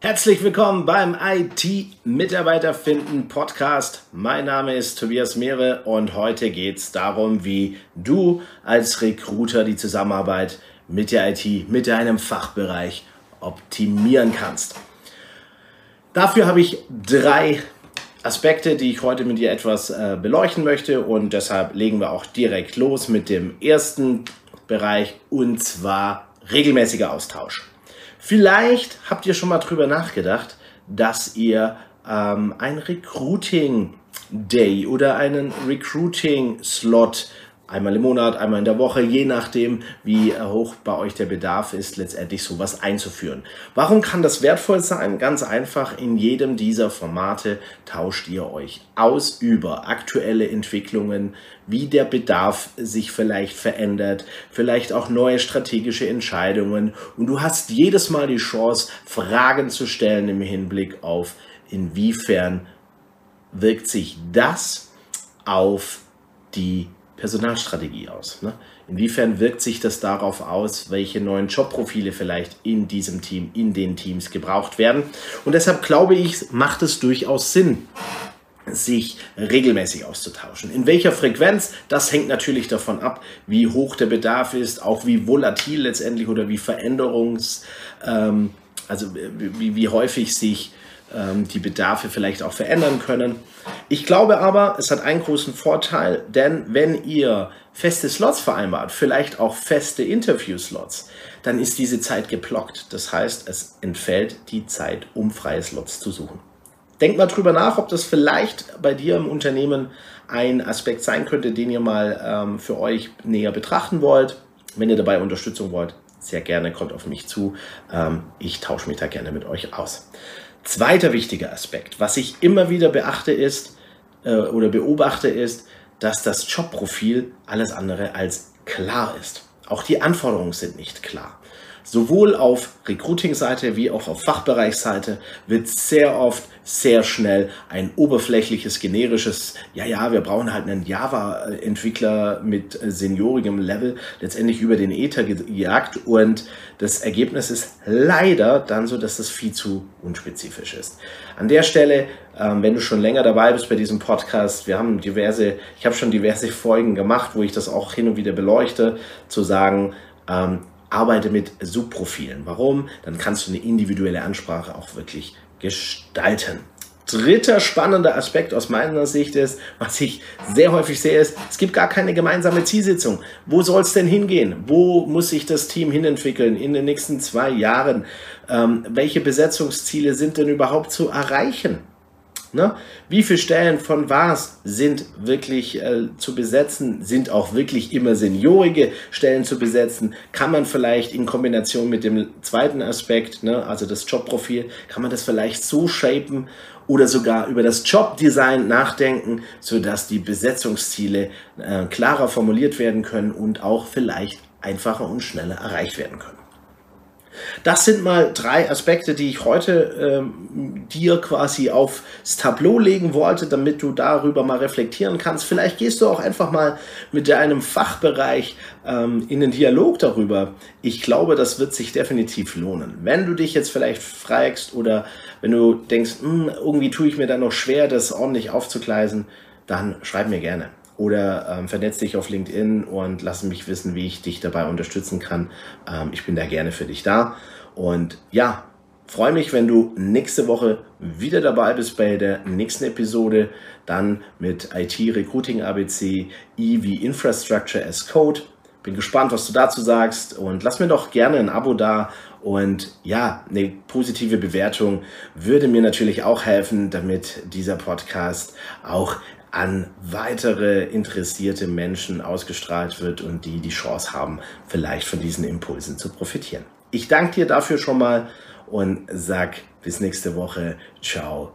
Herzlich willkommen beim IT-Mitarbeiter finden Podcast. Mein Name ist Tobias Mehre und heute geht es darum, wie du als Recruiter die Zusammenarbeit mit der IT, mit deinem Fachbereich optimieren kannst. Dafür habe ich drei Aspekte, die ich heute mit dir etwas äh, beleuchten möchte und deshalb legen wir auch direkt los mit dem ersten Bereich und zwar regelmäßiger Austausch. Vielleicht habt ihr schon mal drüber nachgedacht, dass ihr ähm, ein Recruiting Day oder einen Recruiting Slot einmal im Monat, einmal in der Woche, je nachdem, wie hoch bei euch der Bedarf ist, letztendlich sowas einzuführen. Warum kann das wertvoll sein? Ganz einfach, in jedem dieser Formate tauscht ihr euch aus über aktuelle Entwicklungen, wie der Bedarf sich vielleicht verändert, vielleicht auch neue strategische Entscheidungen und du hast jedes Mal die Chance, Fragen zu stellen im Hinblick auf, inwiefern wirkt sich das auf die Personalstrategie aus? Ne? Inwiefern wirkt sich das darauf aus, welche neuen Jobprofile vielleicht in diesem Team, in den Teams gebraucht werden? Und deshalb glaube ich, macht es durchaus Sinn, sich regelmäßig auszutauschen. In welcher Frequenz, das hängt natürlich davon ab, wie hoch der Bedarf ist, auch wie volatil letztendlich oder wie Veränderungs, ähm, also wie, wie häufig sich ähm, die Bedarfe vielleicht auch verändern können. Ich glaube aber, es hat einen großen Vorteil, denn wenn ihr feste Slots vereinbart, vielleicht auch feste Interview-Slots, dann ist diese Zeit geblockt. Das heißt, es entfällt die Zeit, um freie Slots zu suchen. Denk mal drüber nach, ob das vielleicht bei dir im Unternehmen ein Aspekt sein könnte, den ihr mal ähm, für euch näher betrachten wollt. Wenn ihr dabei Unterstützung wollt, sehr gerne kommt auf mich zu. Ähm, ich tausche mich da gerne mit euch aus. Zweiter wichtiger Aspekt, was ich immer wieder beachte ist äh, oder beobachte ist, dass das Jobprofil alles andere als klar ist. Auch die Anforderungen sind nicht klar. Sowohl auf Recruiting-Seite wie auch auf Fachbereichsseite wird sehr oft sehr schnell ein oberflächliches, generisches, ja, ja, wir brauchen halt einen Java-Entwickler mit seniorigem Level letztendlich über den Ether gejagt und das Ergebnis ist leider dann so, dass das viel zu unspezifisch ist. An der Stelle, ähm, wenn du schon länger dabei bist bei diesem Podcast, wir haben diverse, ich habe schon diverse Folgen gemacht, wo ich das auch hin und wieder beleuchte, zu sagen, ähm, arbeite mit Subprofilen. Warum? Dann kannst du eine individuelle Ansprache auch wirklich gestalten. Dritter spannender Aspekt aus meiner Sicht ist, was ich sehr häufig sehe, ist, es gibt gar keine gemeinsame Zielsitzung. Wo soll es denn hingehen? Wo muss sich das Team hinentwickeln in den nächsten zwei Jahren? Ähm, welche Besetzungsziele sind denn überhaupt zu erreichen? Ne? Wie viele Stellen von was sind wirklich äh, zu besetzen? Sind auch wirklich immer seniorige Stellen zu besetzen? Kann man vielleicht in Kombination mit dem zweiten Aspekt, ne, also das Jobprofil, kann man das vielleicht so shapen oder sogar über das Jobdesign nachdenken, sodass die Besetzungsziele äh, klarer formuliert werden können und auch vielleicht einfacher und schneller erreicht werden können. Das sind mal drei Aspekte, die ich heute ähm, dir quasi aufs Tableau legen wollte, damit du darüber mal reflektieren kannst. Vielleicht gehst du auch einfach mal mit deinem Fachbereich ähm, in den Dialog darüber. Ich glaube, das wird sich definitiv lohnen. Wenn du dich jetzt vielleicht fragst oder wenn du denkst, hm, irgendwie tue ich mir da noch schwer, das ordentlich aufzugleisen, dann schreib mir gerne oder ähm, vernetz dich auf LinkedIn und lass mich wissen, wie ich dich dabei unterstützen kann. Ähm, ich bin da gerne für dich da. Und ja, freue mich, wenn du nächste Woche wieder dabei bist bei der nächsten Episode. Dann mit IT Recruiting ABC, E wie Infrastructure as Code. Bin gespannt, was du dazu sagst und lass mir doch gerne ein Abo da und ja, eine positive Bewertung würde mir natürlich auch helfen, damit dieser Podcast auch an weitere interessierte Menschen ausgestrahlt wird und die die Chance haben, vielleicht von diesen Impulsen zu profitieren. Ich danke dir dafür schon mal und sag bis nächste Woche. Ciao,